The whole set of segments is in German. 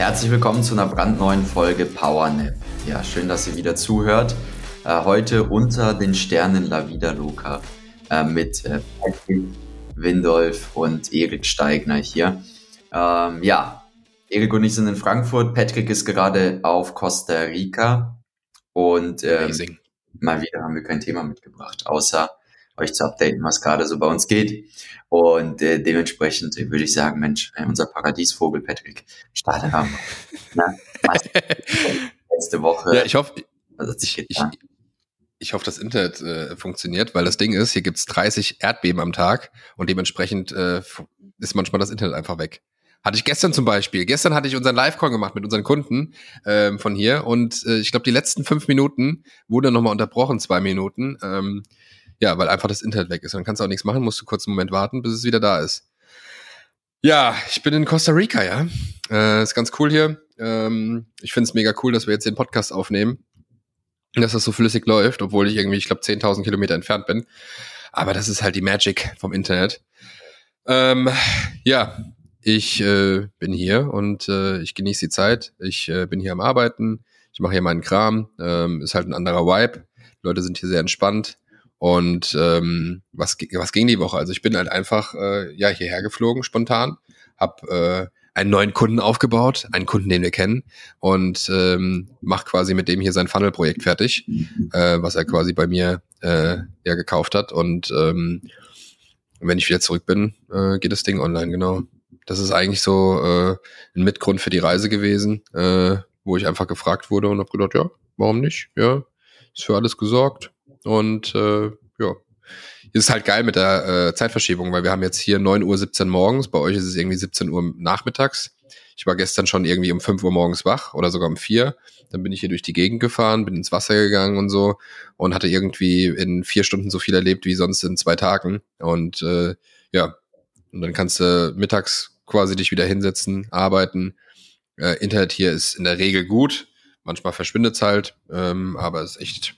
Herzlich willkommen zu einer brandneuen Folge PowerNap. Ja, schön, dass ihr wieder zuhört. Äh, heute unter den Sternen La Vida Luca äh, mit äh, Patrick Windolf und Erik Steigner hier. Ähm, ja, Erik und ich sind in Frankfurt. Patrick ist gerade auf Costa Rica und ähm, mal wieder haben wir kein Thema mitgebracht, außer euch zu updaten, was gerade so bei uns geht. Und äh, dementsprechend würde ich sagen, Mensch, äh, unser Paradiesvogel Patrick, starte haben. Na, letzte Woche. Ja, ich hoffe, ich, ich, ich hoffe, das Internet äh, funktioniert, weil das Ding ist, hier gibt's 30 Erdbeben am Tag und dementsprechend äh, ist manchmal das Internet einfach weg. Hatte ich gestern zum Beispiel. Gestern hatte ich unseren Live-Call gemacht mit unseren Kunden ähm, von hier und äh, ich glaube, die letzten fünf Minuten wurde nochmal unterbrochen, zwei Minuten. Ähm, ja, weil einfach das Internet weg ist. Dann kannst du auch nichts machen, musst du kurz einen Moment warten, bis es wieder da ist. Ja, ich bin in Costa Rica, ja. Äh, ist ganz cool hier. Ähm, ich finde es mega cool, dass wir jetzt den Podcast aufnehmen. Dass das so flüssig läuft, obwohl ich irgendwie, ich glaube, 10.000 Kilometer entfernt bin. Aber das ist halt die Magic vom Internet. Ähm, ja, ich äh, bin hier und äh, ich genieße die Zeit. Ich äh, bin hier am Arbeiten. Ich mache hier meinen Kram. Ähm, ist halt ein anderer Vibe. Die Leute sind hier sehr entspannt. Und ähm, was, was ging die Woche? Also ich bin halt einfach äh, ja hierher geflogen, spontan, hab äh, einen neuen Kunden aufgebaut, einen Kunden, den wir kennen, und ähm, macht quasi mit dem hier sein Funnel-Projekt fertig, äh, was er quasi bei mir äh, ja gekauft hat. Und ähm, wenn ich wieder zurück bin, äh, geht das Ding online, genau. Das ist eigentlich so äh, ein Mitgrund für die Reise gewesen, äh, wo ich einfach gefragt wurde und habe gedacht, ja, warum nicht? Ja, ist für alles gesorgt und äh, ja, ist halt geil mit der äh, Zeitverschiebung, weil wir haben jetzt hier 9 Uhr 17 morgens, bei euch ist es irgendwie 17 Uhr nachmittags. Ich war gestern schon irgendwie um 5 Uhr morgens wach oder sogar um 4. Dann bin ich hier durch die Gegend gefahren, bin ins Wasser gegangen und so und hatte irgendwie in vier Stunden so viel erlebt wie sonst in zwei Tagen. Und äh, ja, und dann kannst du mittags quasi dich wieder hinsetzen, arbeiten. Äh, Internet hier ist in der Regel gut. Manchmal verschwindet es halt, ähm, aber es ist echt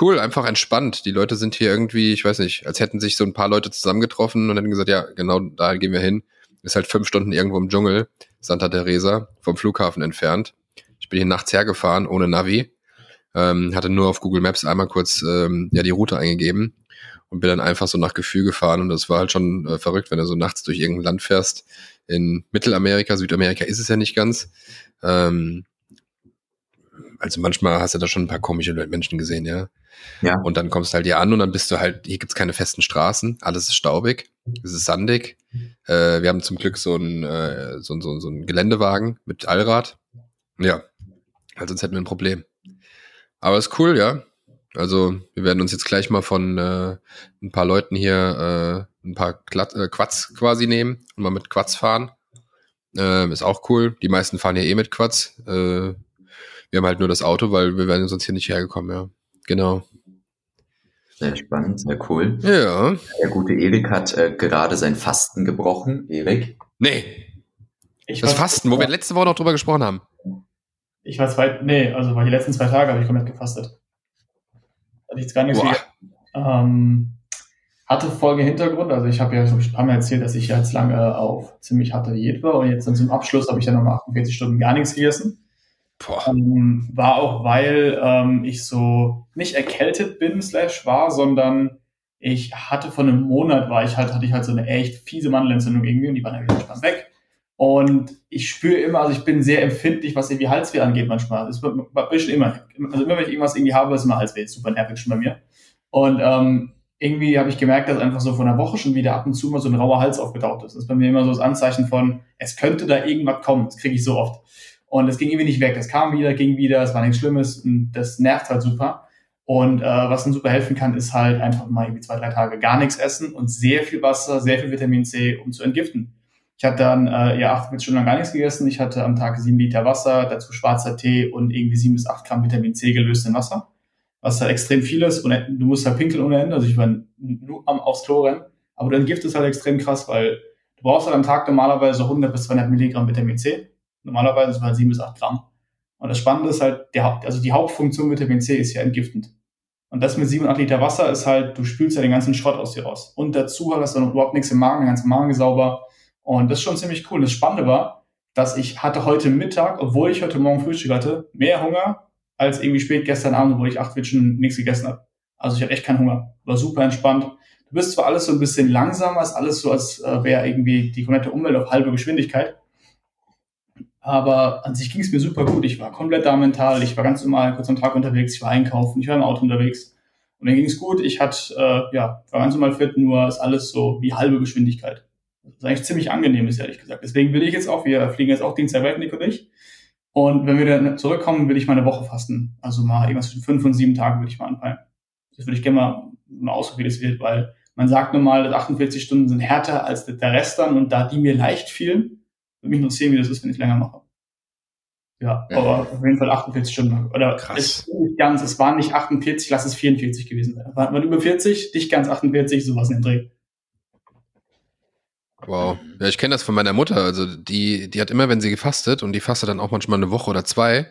Cool, einfach entspannt. Die Leute sind hier irgendwie, ich weiß nicht, als hätten sich so ein paar Leute zusammengetroffen und hätten gesagt, ja, genau da gehen wir hin. Ist halt fünf Stunden irgendwo im Dschungel, Santa Teresa, vom Flughafen entfernt. Ich bin hier nachts hergefahren, ohne Navi. Ähm, hatte nur auf Google Maps einmal kurz ähm, ja die Route eingegeben und bin dann einfach so nach Gefühl gefahren und das war halt schon äh, verrückt, wenn du so nachts durch irgendein Land fährst. In Mittelamerika, Südamerika ist es ja nicht ganz. Ähm, also manchmal hast du da schon ein paar komische Menschen gesehen, ja. Ja. Und dann kommst du halt hier an und dann bist du halt, hier gibt's keine festen Straßen, alles ist staubig, es ist sandig. Äh, wir haben zum Glück so einen, äh, so, so, so einen Geländewagen mit Allrad. Ja, also sonst hätten wir ein Problem. Aber ist cool, ja. Also wir werden uns jetzt gleich mal von äh, ein paar Leuten hier äh, ein paar Glatt, äh, Quads quasi nehmen und mal mit Quads fahren. Äh, ist auch cool. Die meisten fahren hier eh mit Quads. Äh, wir haben halt nur das Auto, weil wir wären sonst hier nicht hergekommen, ja. Genau. Sehr spannend, sehr cool. Ja. Der gute Erik hat äh, gerade sein Fasten gebrochen. Erik? Nee. Ich das Fasten, wo wir letzte Woche noch drüber gesprochen haben. Ich war zwei, nee, also war die letzten zwei Tage habe ich komplett gefastet. Hatte ich jetzt gar nichts. Ähm, hatte folgende Hintergrund, also ich habe ja schon ein paar Mal erzählt, dass ich jetzt lange auf ziemlich harter Diät war und jetzt dann zum Abschluss habe ich dann nochmal 48 Stunden gar nichts gegessen. Ähm, war auch, weil ähm, ich so nicht erkältet bin, slash war, sondern ich hatte von einem Monat, war ich halt, hatte ich halt so eine echt fiese Mandelentzündung irgendwie und die war dann wieder entspannt weg. Und ich spüre immer, also ich bin sehr empfindlich, was irgendwie Halsweh angeht manchmal. Das ist immer. Also immer, wenn ich irgendwas irgendwie habe, ist immer Halsweh. Ist super nervig schon bei mir. Und ähm, irgendwie habe ich gemerkt, dass einfach so von einer Woche schon wieder ab und zu mal so ein rauer Hals aufgetaucht ist. Das ist bei mir immer so das Anzeichen von, es könnte da irgendwas kommen. Das kriege ich so oft. Und es ging irgendwie nicht weg. Es kam wieder, ging wieder, es war nichts Schlimmes und das nervt halt super. Und äh, was dann super helfen kann, ist halt einfach mal irgendwie zwei, drei Tage gar nichts essen und sehr viel Wasser, sehr viel Vitamin C, um zu entgiften. Ich hatte dann äh, ja 48 Stunden lang gar nichts gegessen. Ich hatte am Tag sieben Liter Wasser, dazu schwarzer Tee und irgendwie sieben bis acht Gramm Vitamin C gelöst in Wasser. Was halt extrem viel ist und du musst halt pinkeln ohne Ende. Also ich war nur am aufs Klo rennen. Aber dein Gift ist halt extrem krass, weil du brauchst halt am Tag normalerweise 100 bis 200 Milligramm Vitamin C. Normalerweise sind es halt sieben bis acht Gramm. Und das Spannende ist halt, der also die Hauptfunktion Vitamin C ist ja entgiftend. Und das mit sieben, acht Liter Wasser ist halt, du spülst ja den ganzen Schrott aus dir raus. Und dazu hast du noch überhaupt nichts im Magen, der ganze Magen ist sauber. Und das ist schon ziemlich cool. Das Spannende war, dass ich hatte heute Mittag, obwohl ich heute Morgen Frühstück hatte, mehr Hunger als irgendwie spät gestern Abend, wo ich acht Witschen nichts gegessen habe. Also ich hatte echt keinen Hunger. War super entspannt. Du bist zwar alles so ein bisschen langsamer, ist alles so, als äh, wäre irgendwie die komplette Umwelt auf halbe Geschwindigkeit. Aber an sich ging es mir super gut. Ich war komplett da mental. Ich war ganz normal kurz am Tag unterwegs. Ich war einkaufen. Ich war im Auto unterwegs. Und dann ging es gut. Ich hatte, äh, ja, war ganz normal fit, nur ist alles so wie halbe Geschwindigkeit. Ist eigentlich ziemlich angenehm ist, ehrlich gesagt. Deswegen will ich jetzt auch, wir fliegen jetzt auch Dienstag weg, Nick und ich. Und wenn wir dann zurückkommen, will ich mal eine Woche fasten. Also mal irgendwas zwischen fünf und sieben Tagen würde ich mal anpeilen. Das würde ich gerne mal, mal ausprobieren, wie das wird, weil man sagt nun mal, 48 Stunden sind härter als der Rest dann und da die mir leicht fielen, würde mich interessieren, wie das ist, wenn ich länger mache. Ja, ja. aber auf jeden Fall 48 Stunden. Oder Krass. Es, ganz, es waren nicht 48, lass es 44 gewesen sein. War, war über 40, nicht ganz 48, sowas in den Dreh. Wow. Ja, ich kenne das von meiner Mutter. Also die, die hat immer, wenn sie gefastet und die fastet dann auch manchmal eine Woche oder zwei,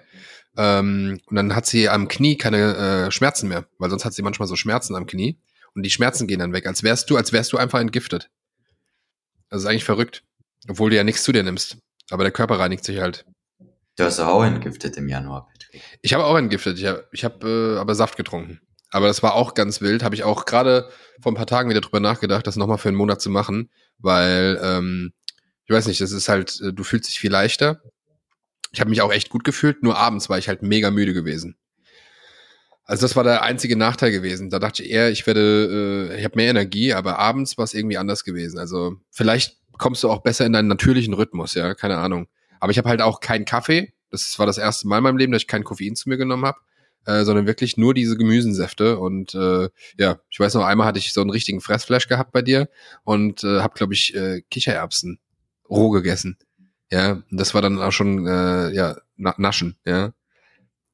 ähm, und dann hat sie am Knie keine äh, Schmerzen mehr, weil sonst hat sie manchmal so Schmerzen am Knie und die Schmerzen gehen dann weg, als wärst du, als wärst du einfach entgiftet. Das ist eigentlich verrückt. Obwohl du ja nichts zu dir nimmst. Aber der Körper reinigt sich halt. Du hast auch entgiftet im Januar, Patrick. Ich habe auch entgiftet. Ich habe ich hab, äh, aber Saft getrunken. Aber das war auch ganz wild. Habe ich auch gerade vor ein paar Tagen wieder drüber nachgedacht, das nochmal für einen Monat zu machen. Weil, ähm, ich weiß nicht, das ist halt, äh, du fühlst dich viel leichter. Ich habe mich auch echt gut gefühlt, nur abends war ich halt mega müde gewesen. Also das war der einzige Nachteil gewesen. Da dachte ich eher, ich werde, äh, ich habe mehr Energie, aber abends war es irgendwie anders gewesen. Also vielleicht kommst du auch besser in deinen natürlichen Rhythmus, ja, keine Ahnung. Aber ich habe halt auch keinen Kaffee. Das war das erste Mal in meinem Leben, dass ich kein Koffein zu mir genommen habe, äh, sondern wirklich nur diese Gemüsensäfte. Und äh, ja, ich weiß noch, einmal hatte ich so einen richtigen Fressflash gehabt bei dir und äh, habe, glaube ich, äh, Kichererbsen roh gegessen. Ja, das war dann auch schon äh, ja Naschen. Ja,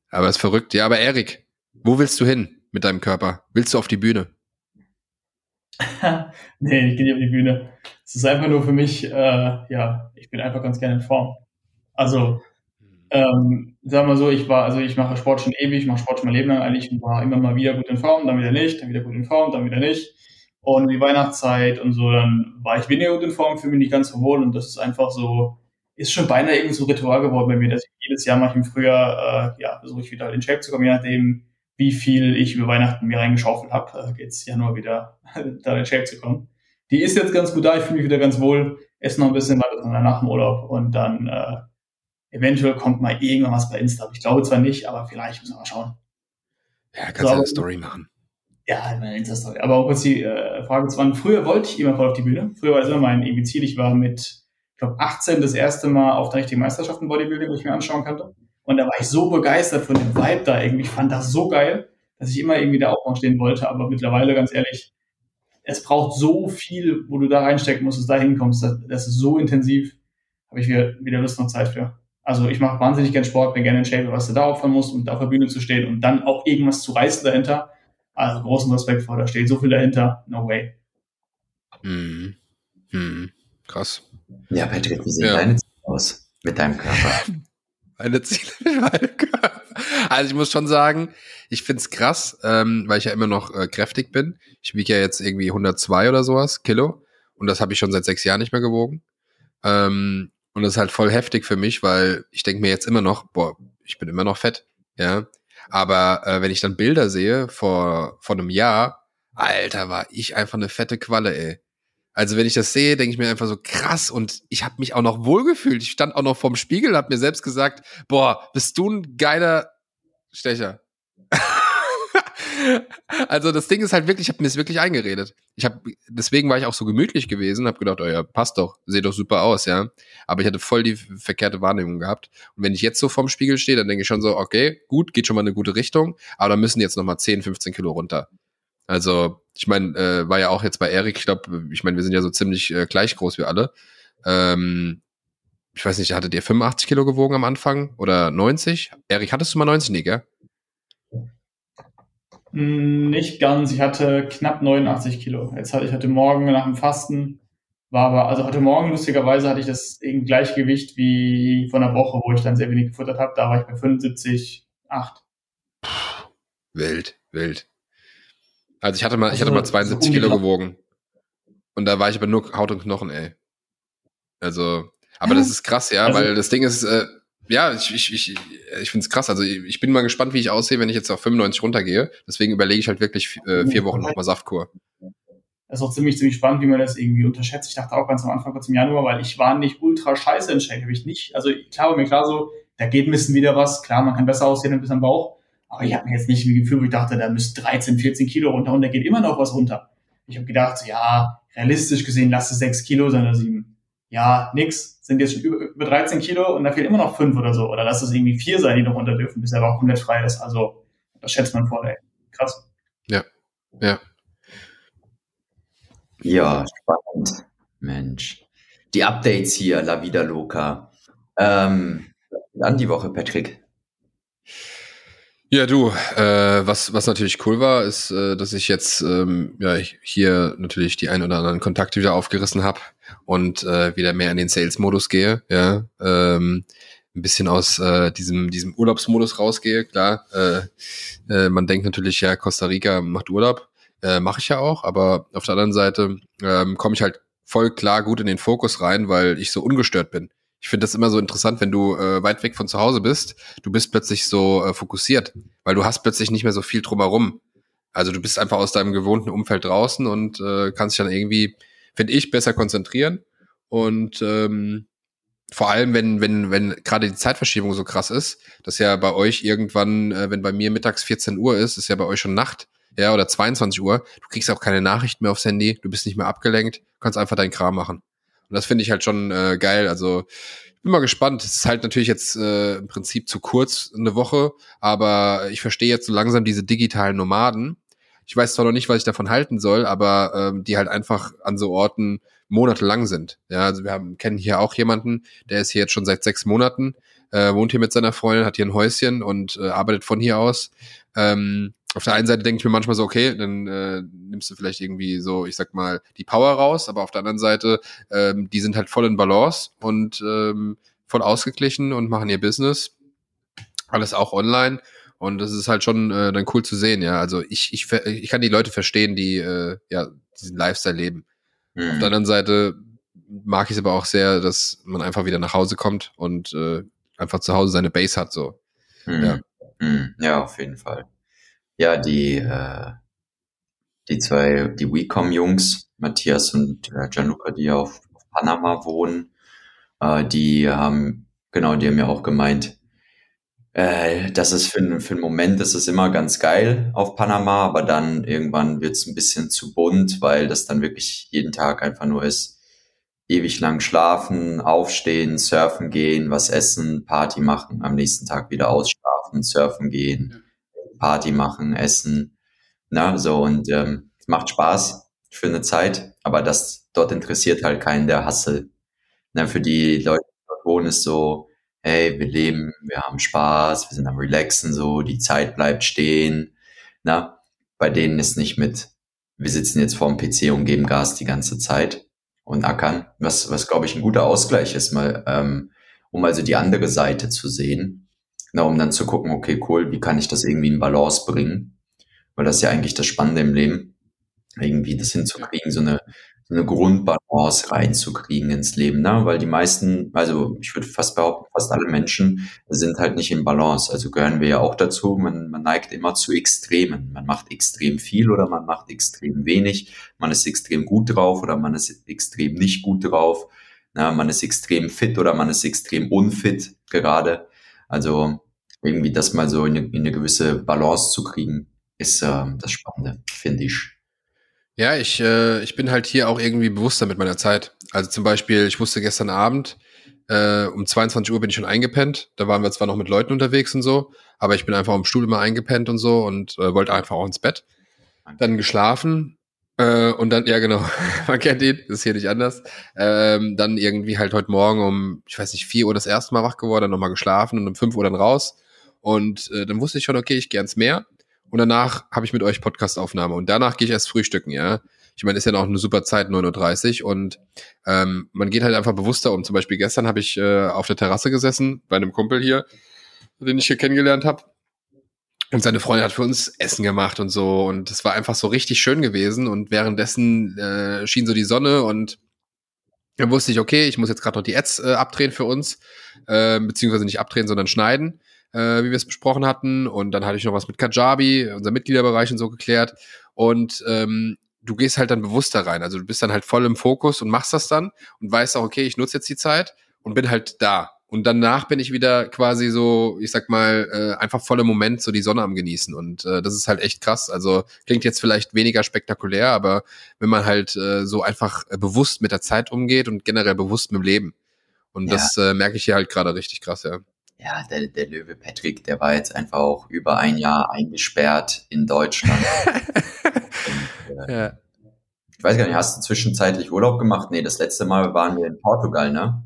aber ist verrückt. Ja, aber Erik, wo willst du hin mit deinem Körper? Willst du auf die Bühne? nee, ich gehe nicht auf die Bühne. Es ist einfach nur für mich, äh, ja, ich bin einfach ganz gerne in Form. Also, ähm, sagen wir so, ich war, also ich mache Sport schon ewig, ich mache Sport schon mein Leben lang eigentlich und war immer mal wieder gut in Form, dann wieder nicht, dann wieder gut in Form, dann wieder nicht. Und die Weihnachtszeit und so, dann war ich weniger gut in Form, fühle mich nicht ganz so wohl und das ist einfach so, ist schon beinahe irgendwie so Ritual geworden bei mir, dass ich jedes Jahr mache ich im Frühjahr, äh, ja, versuche ich wieder in Shape zu kommen, je nachdem, wie viel ich über Weihnachten mir reingeschaufelt habe, äh, geht's Januar wieder da in Shape zu kommen die ist jetzt ganz gut da, ich fühle mich wieder ganz wohl, esse noch ein bisschen weiter nach dem Urlaub und dann äh, eventuell kommt mal irgendwann was bei Insta. Ich glaube zwar nicht, aber vielleicht müssen wir mal schauen. Ja, kannst du so, eine Story machen. Ja, eine Insta-Story. Aber auch kurz die äh, Frage zu wann. Früher wollte ich immer voll auf die Bühne. Früher war das immer mein irgendwie Ziel. Ich war mit, ich glaube, 18 das erste Mal auf der richtigen Meisterschaft im Bodybuilding, wo ich mir anschauen konnte. Und da war ich so begeistert von dem Vibe da irgendwie. Ich fand das so geil, dass ich immer irgendwie da auch noch stehen wollte. Aber mittlerweile, ganz ehrlich, es braucht so viel, wo du da reinstecken musst, dass du da hinkommst. Das, das ist so intensiv, habe ich wieder, wieder Lust und Zeit für. Also ich mache wahnsinnig gern Sport, bin gerne in Shape, was du da opfern musst, um da auf der Bühne zu stehen und dann auch irgendwas zu reißen dahinter. Also großen Respekt vor, da steht so viel dahinter. No way. Hm. Hm. Krass. Ja, Patrick, wie sehen ja. deine Ziele aus mit deinem Körper? meine Ziele mit meinem Körper. Also ich muss schon sagen, ich find's krass, ähm, weil ich ja immer noch äh, kräftig bin. Ich wiege ja jetzt irgendwie 102 oder sowas Kilo und das habe ich schon seit sechs Jahren nicht mehr gewogen. Ähm, und das ist halt voll heftig für mich, weil ich denke mir jetzt immer noch, boah, ich bin immer noch fett, ja. Aber äh, wenn ich dann Bilder sehe vor, vor einem Jahr, Alter, war ich einfach eine fette Qualle, ey. Also wenn ich das sehe, denke ich mir einfach so krass und ich habe mich auch noch wohlgefühlt. Ich stand auch noch vorm Spiegel, habe mir selbst gesagt, boah, bist du ein geiler Stecher. also das Ding ist halt wirklich, ich habe mir es wirklich eingeredet. Ich habe deswegen war ich auch so gemütlich gewesen, habe gedacht, oh ja, passt doch, sieht doch super aus, ja. Aber ich hatte voll die verkehrte Wahrnehmung gehabt. Und wenn ich jetzt so vorm Spiegel stehe, dann denke ich schon so, okay, gut, geht schon mal in eine gute Richtung, aber da müssen jetzt noch mal 10, 15 Kilo runter. Also ich meine, äh, war ja auch jetzt bei Erik, ich glaube, ich meine, wir sind ja so ziemlich äh, gleich groß wie alle. Ähm, ich weiß nicht, hattet ihr 85 Kilo gewogen am Anfang oder 90? Erik, hattest du mal 90, nee, gell? Hm, nicht ganz. Ich hatte knapp 89 Kilo. Jetzt hatte ich heute Morgen nach dem Fasten, war aber, also heute Morgen lustigerweise hatte ich das im Gleichgewicht wie von der Woche, wo ich dann sehr wenig gefuttert habe. Da war ich bei 75, 8. Wild, wild. Also ich hatte mal, also, ich hatte mal 72 Kilo gewogen. Und da war ich aber nur Haut und Knochen, ey. Also, aber das ist krass, ja, also, weil das Ding ist, äh, ja, ich, ich, ich, ich finde es krass. Also ich bin mal gespannt, wie ich aussehe, wenn ich jetzt auf 95 runtergehe. Deswegen überlege ich halt wirklich äh, vier Wochen nochmal Saftkur. Das ist auch ziemlich, ziemlich spannend, wie man das irgendwie unterschätzt. Ich dachte auch ganz am Anfang, kurz im Januar, weil ich war nicht ultra scheiße in Shape. Habe ich nicht. Also klar war mir klar so, da geht ein bisschen wieder was. Klar, man kann besser aussehen ein bisschen am Bauch. Aber ich habe mir jetzt nicht ein Gefühl, wo ich dachte, da müsste 13, 14 Kilo runter und da geht immer noch was runter. Ich habe gedacht, ja, realistisch gesehen, lass es 6 Kilo sein oder 7 ja, nix, sind jetzt schon über, über 13 Kilo und da fehlen immer noch 5 oder so. Oder lass es irgendwie 4 sein, die noch runter dürfen, bis er aber auch komplett frei ist. Also, das schätzt man vor, ey. Krass. Ja, ja. Ja, spannend. Mensch. Die Updates hier, La Vida Loca. Ähm, dann die Woche, Patrick. Ja, du, äh, was, was natürlich cool war, ist, äh, dass ich jetzt ähm, ja, hier natürlich die ein oder anderen Kontakte wieder aufgerissen habe und äh, wieder mehr in den Sales-Modus gehe, ja. Ähm, ein bisschen aus äh, diesem, diesem Urlaubsmodus rausgehe, klar. Äh, äh, man denkt natürlich, ja, Costa Rica macht Urlaub. Äh, Mache ich ja auch, aber auf der anderen Seite ähm, komme ich halt voll klar gut in den Fokus rein, weil ich so ungestört bin. Ich finde das immer so interessant, wenn du äh, weit weg von zu Hause bist, du bist plötzlich so äh, fokussiert, weil du hast plötzlich nicht mehr so viel drumherum. Also du bist einfach aus deinem gewohnten Umfeld draußen und äh, kannst dich dann irgendwie, finde ich, besser konzentrieren. Und ähm, vor allem, wenn, wenn, wenn gerade die Zeitverschiebung so krass ist, dass ja bei euch irgendwann, äh, wenn bei mir mittags 14 Uhr ist, ist ja bei euch schon Nacht, ja, oder 22 Uhr, du kriegst auch keine Nachrichten mehr aufs Handy, du bist nicht mehr abgelenkt, kannst einfach deinen Kram machen. Und das finde ich halt schon äh, geil. Also ich bin mal gespannt. Es ist halt natürlich jetzt äh, im Prinzip zu kurz eine Woche, aber ich verstehe jetzt so langsam diese digitalen Nomaden. Ich weiß zwar noch nicht, was ich davon halten soll, aber ähm, die halt einfach an so Orten monatelang sind. Ja, also wir haben, kennen hier auch jemanden, der ist hier jetzt schon seit sechs Monaten, äh, wohnt hier mit seiner Freundin, hat hier ein Häuschen und äh, arbeitet von hier aus. Ähm, auf der einen Seite denke ich mir manchmal so, okay, dann äh, nimmst du vielleicht irgendwie so, ich sag mal, die Power raus, aber auf der anderen Seite, ähm, die sind halt voll in Balance und ähm, voll ausgeglichen und machen ihr Business. Alles auch online. Und das ist halt schon äh, dann cool zu sehen, ja. Also ich, ich, ich kann die Leute verstehen, die äh, ja diesen Lifestyle leben. Mhm. Auf der anderen Seite mag ich es aber auch sehr, dass man einfach wieder nach Hause kommt und äh, einfach zu Hause seine Base hat. So. Mhm. Ja. Mhm. ja, auf jeden Fall. Ja, die, äh, die zwei, die WeCom-Jungs, Matthias und äh, Gianluca, die auf, auf Panama wohnen, äh, die haben, genau, die haben ja auch gemeint, äh, das ist für, für einen Moment, das ist immer ganz geil auf Panama, aber dann irgendwann wird's ein bisschen zu bunt, weil das dann wirklich jeden Tag einfach nur ist, ewig lang schlafen, aufstehen, surfen gehen, was essen, Party machen, am nächsten Tag wieder ausschlafen, surfen gehen, Party machen, essen, na, so und ähm, macht Spaß für eine Zeit, aber das dort interessiert halt keinen der Hassel. Na, für die Leute, die dort wohnen, ist so, hey, wir leben, wir haben Spaß, wir sind am Relaxen, so, die Zeit bleibt stehen. Na, bei denen ist nicht mit, wir sitzen jetzt vorm PC und geben Gas die ganze Zeit und ackern, was, was glaube ich ein guter Ausgleich ist, mal, ähm, um also die andere Seite zu sehen, na, um dann zu gucken, okay, cool, wie kann ich das irgendwie in Balance bringen? Weil das ist ja eigentlich das Spannende im Leben, irgendwie das hinzukriegen, so eine so eine Grundbalance reinzukriegen ins Leben, ne? Weil die meisten, also ich würde fast behaupten, fast alle Menschen sind halt nicht in Balance. Also gehören wir ja auch dazu. Man, man neigt immer zu Extremen. Man macht extrem viel oder man macht extrem wenig. Man ist extrem gut drauf oder man ist extrem nicht gut drauf. Na, man ist extrem fit oder man ist extrem unfit gerade. Also irgendwie das mal so in eine, in eine gewisse Balance zu kriegen, ist äh, das Spannende, finde ich. Ja, ich, äh, ich bin halt hier auch irgendwie bewusster mit meiner Zeit. Also zum Beispiel, ich wusste gestern Abend, äh, um 22 Uhr bin ich schon eingepennt. Da waren wir zwar noch mit Leuten unterwegs und so, aber ich bin einfach am Stuhl immer eingepennt und so und äh, wollte einfach auch ins Bett. Dann geschlafen, Äh, und dann, ja genau, man kennt ihn, ist hier nicht anders. Ähm, dann irgendwie halt heute Morgen um, ich weiß nicht, vier Uhr das erste Mal wach geworden, dann nochmal geschlafen und um fünf Uhr dann raus. Und äh, dann wusste ich schon, okay, ich gehe ans Meer. Und danach habe ich mit euch Podcastaufnahme. Und danach gehe ich erst frühstücken, ja. Ich meine, ist ja noch eine super Zeit, 9.30 Uhr. Und ähm, man geht halt einfach bewusster um. Zum Beispiel gestern habe ich äh, auf der Terrasse gesessen, bei einem Kumpel hier, den ich hier kennengelernt habe. Und seine Freundin hat für uns Essen gemacht und so. Und es war einfach so richtig schön gewesen. Und währenddessen äh, schien so die Sonne und dann wusste ich, okay, ich muss jetzt gerade noch die Ads äh, abdrehen für uns. Äh, beziehungsweise nicht abdrehen, sondern schneiden, äh, wie wir es besprochen hatten. Und dann hatte ich noch was mit Kajabi, unser Mitgliederbereich und so geklärt. Und ähm, du gehst halt dann bewusster rein. Also du bist dann halt voll im Fokus und machst das dann und weißt auch, okay, ich nutze jetzt die Zeit und bin halt da. Und danach bin ich wieder quasi so, ich sag mal, äh, einfach voll im Moment so die Sonne am genießen. Und äh, das ist halt echt krass. Also klingt jetzt vielleicht weniger spektakulär, aber wenn man halt äh, so einfach äh, bewusst mit der Zeit umgeht und generell bewusst mit dem Leben. Und ja. das äh, merke ich hier halt gerade richtig krass, ja. Ja, der, der Löwe Patrick, der war jetzt einfach auch über ein Jahr eingesperrt in Deutschland. und, äh, ja. Ich weiß gar nicht, hast du zwischenzeitlich Urlaub gemacht? Nee, das letzte Mal waren wir in Portugal, ne?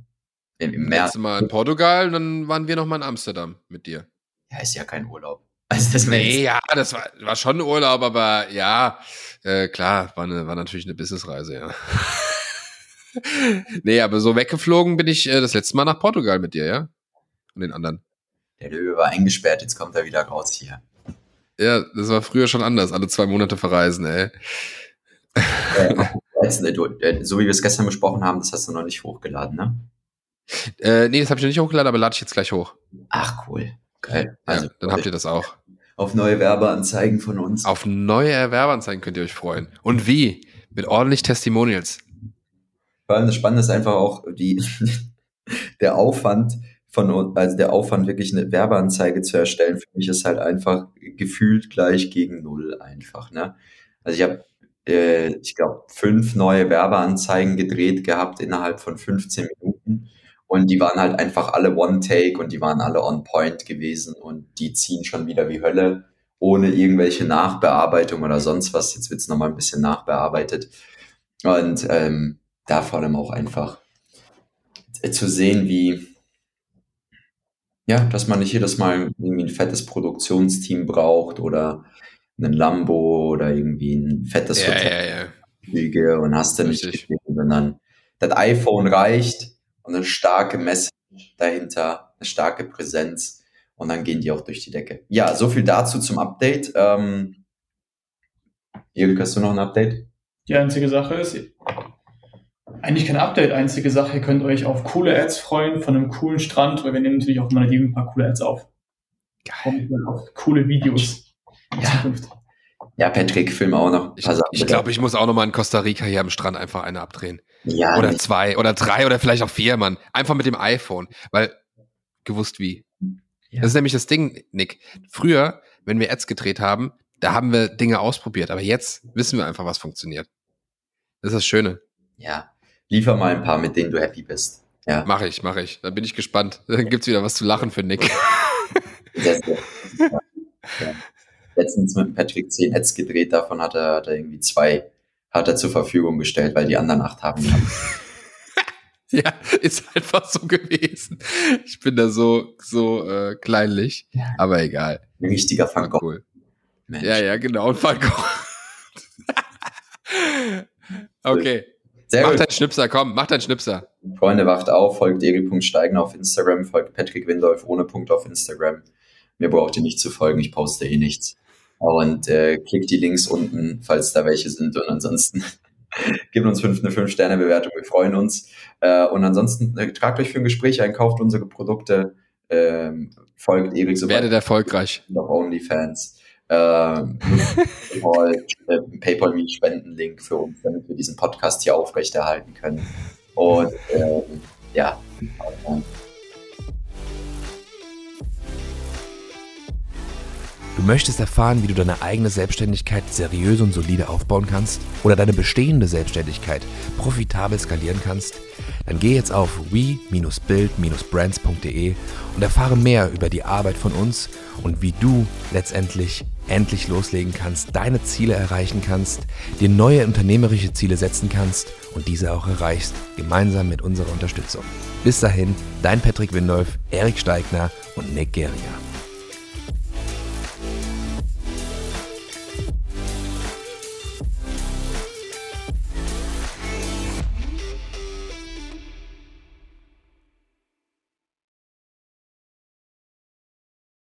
Im, im März. Letzte Mal in Portugal, dann waren wir noch mal in Amsterdam mit dir. Ja, ist ja kein Urlaub. Also das nee, ja, das war, war schon ein Urlaub, aber ja, äh, klar, war, eine, war natürlich eine Businessreise, ja. nee, aber so weggeflogen bin ich äh, das letzte Mal nach Portugal mit dir, ja? Und den anderen. Der Löwe war eingesperrt, jetzt kommt er wieder raus hier. Ja, das war früher schon anders, alle zwei Monate verreisen, ey. Äh, äh, so wie wir es gestern besprochen haben, das hast du noch nicht hochgeladen, ne? Äh, nee, das habe ich noch nicht hochgeladen, aber lade ich jetzt gleich hoch. Ach, cool. Geil. Also, ja, dann habt ihr das auch. Auf neue Werbeanzeigen von uns. Auf neue Werbeanzeigen könnt ihr euch freuen. Und wie? Mit ordentlich Testimonials. Vor allem das Spannende ist einfach auch die, der Aufwand von, also der Aufwand wirklich eine Werbeanzeige zu erstellen, für mich ist halt einfach gefühlt gleich gegen null einfach, ne? Also ich habe äh, ich glaube, fünf neue Werbeanzeigen gedreht gehabt innerhalb von 15 Minuten. Und die waren halt einfach alle One-Take und die waren alle on-point gewesen und die ziehen schon wieder wie Hölle, ohne irgendwelche Nachbearbeitung oder sonst was. Jetzt wird's nochmal ein bisschen nachbearbeitet. Und ähm, da vor allem auch einfach zu sehen, wie, ja, dass man nicht jedes Mal irgendwie ein fettes Produktionsteam braucht oder einen Lambo oder irgendwie ein fettes ja, Hotel ja, ja. und hast du nicht gesehen, sondern das iPhone reicht und eine starke Message dahinter, eine starke Präsenz und dann gehen die auch durch die Decke. Ja, so viel dazu zum Update. Ähm, Erik, hast du noch ein Update? Die einzige Sache ist, eigentlich kein Update, einzige Sache, ihr könnt euch auf coole Ads freuen von einem coolen Strand, weil wir nehmen natürlich auch mal ein paar coole Ads auf. Geil. Auf coole Videos. Ja. Ja, Patrick, film auch noch. Ich, ich glaube, ich muss auch noch mal in Costa Rica hier am Strand einfach eine abdrehen. Ja. Oder nicht. zwei oder drei oder vielleicht auch vier, Mann. Einfach mit dem iPhone. Weil, gewusst wie. Ja. Das ist nämlich das Ding, Nick. Früher, wenn wir Ads gedreht haben, da haben wir Dinge ausprobiert. Aber jetzt wissen wir einfach, was funktioniert. Das ist das Schöne. Ja. Liefer mal ein paar, mit denen du happy bist. Ja. Mach ich, mach ich. Da bin ich gespannt. Dann gibt's wieder was zu lachen für Nick. Sehr, sehr. Ja. Letztens mit Patrick 10 Ads gedreht, davon hat er, hat er irgendwie zwei hat er zur Verfügung gestellt, weil die anderen acht haben. ja, ist einfach so gewesen. Ich bin da so, so äh, kleinlich, ja. aber egal. Ein richtiger Van Gogh. Cool. Mensch. Ja, ja, genau, ein Van Gogh. okay. Sehr mach gut. deinen Schnipser, komm, mach deinen Schnipser. Freunde, wacht auf, folgt Egel.steigen auf Instagram, folgt Patrick Windolf ohne Punkt auf Instagram. Mir braucht ihr nicht zu folgen, ich poste eh nichts. Und äh, klickt die Links unten, falls da welche sind. Und ansonsten gebt uns fünf, eine 5-Sterne-Bewertung, wir freuen uns. Äh, und ansonsten äh, tragt euch für ein Gespräch ein, kauft unsere Produkte, äh, folgt Erik so Werdet erfolgreich. Noch OnlyFans. Ähm, PayPal, PayPal wie Spendenlink für uns, damit wir diesen Podcast hier aufrechterhalten können. Und ähm, ja, Du möchtest erfahren, wie du deine eigene Selbstständigkeit seriös und solide aufbauen kannst oder deine bestehende Selbstständigkeit profitabel skalieren kannst? Dann geh jetzt auf we-build-brands.de und erfahre mehr über die Arbeit von uns und wie du letztendlich endlich loslegen kannst, deine Ziele erreichen kannst, dir neue unternehmerische Ziele setzen kannst und diese auch erreichst, gemeinsam mit unserer Unterstützung. Bis dahin, dein Patrick Windolf, Erik Steigner und Nick Geria.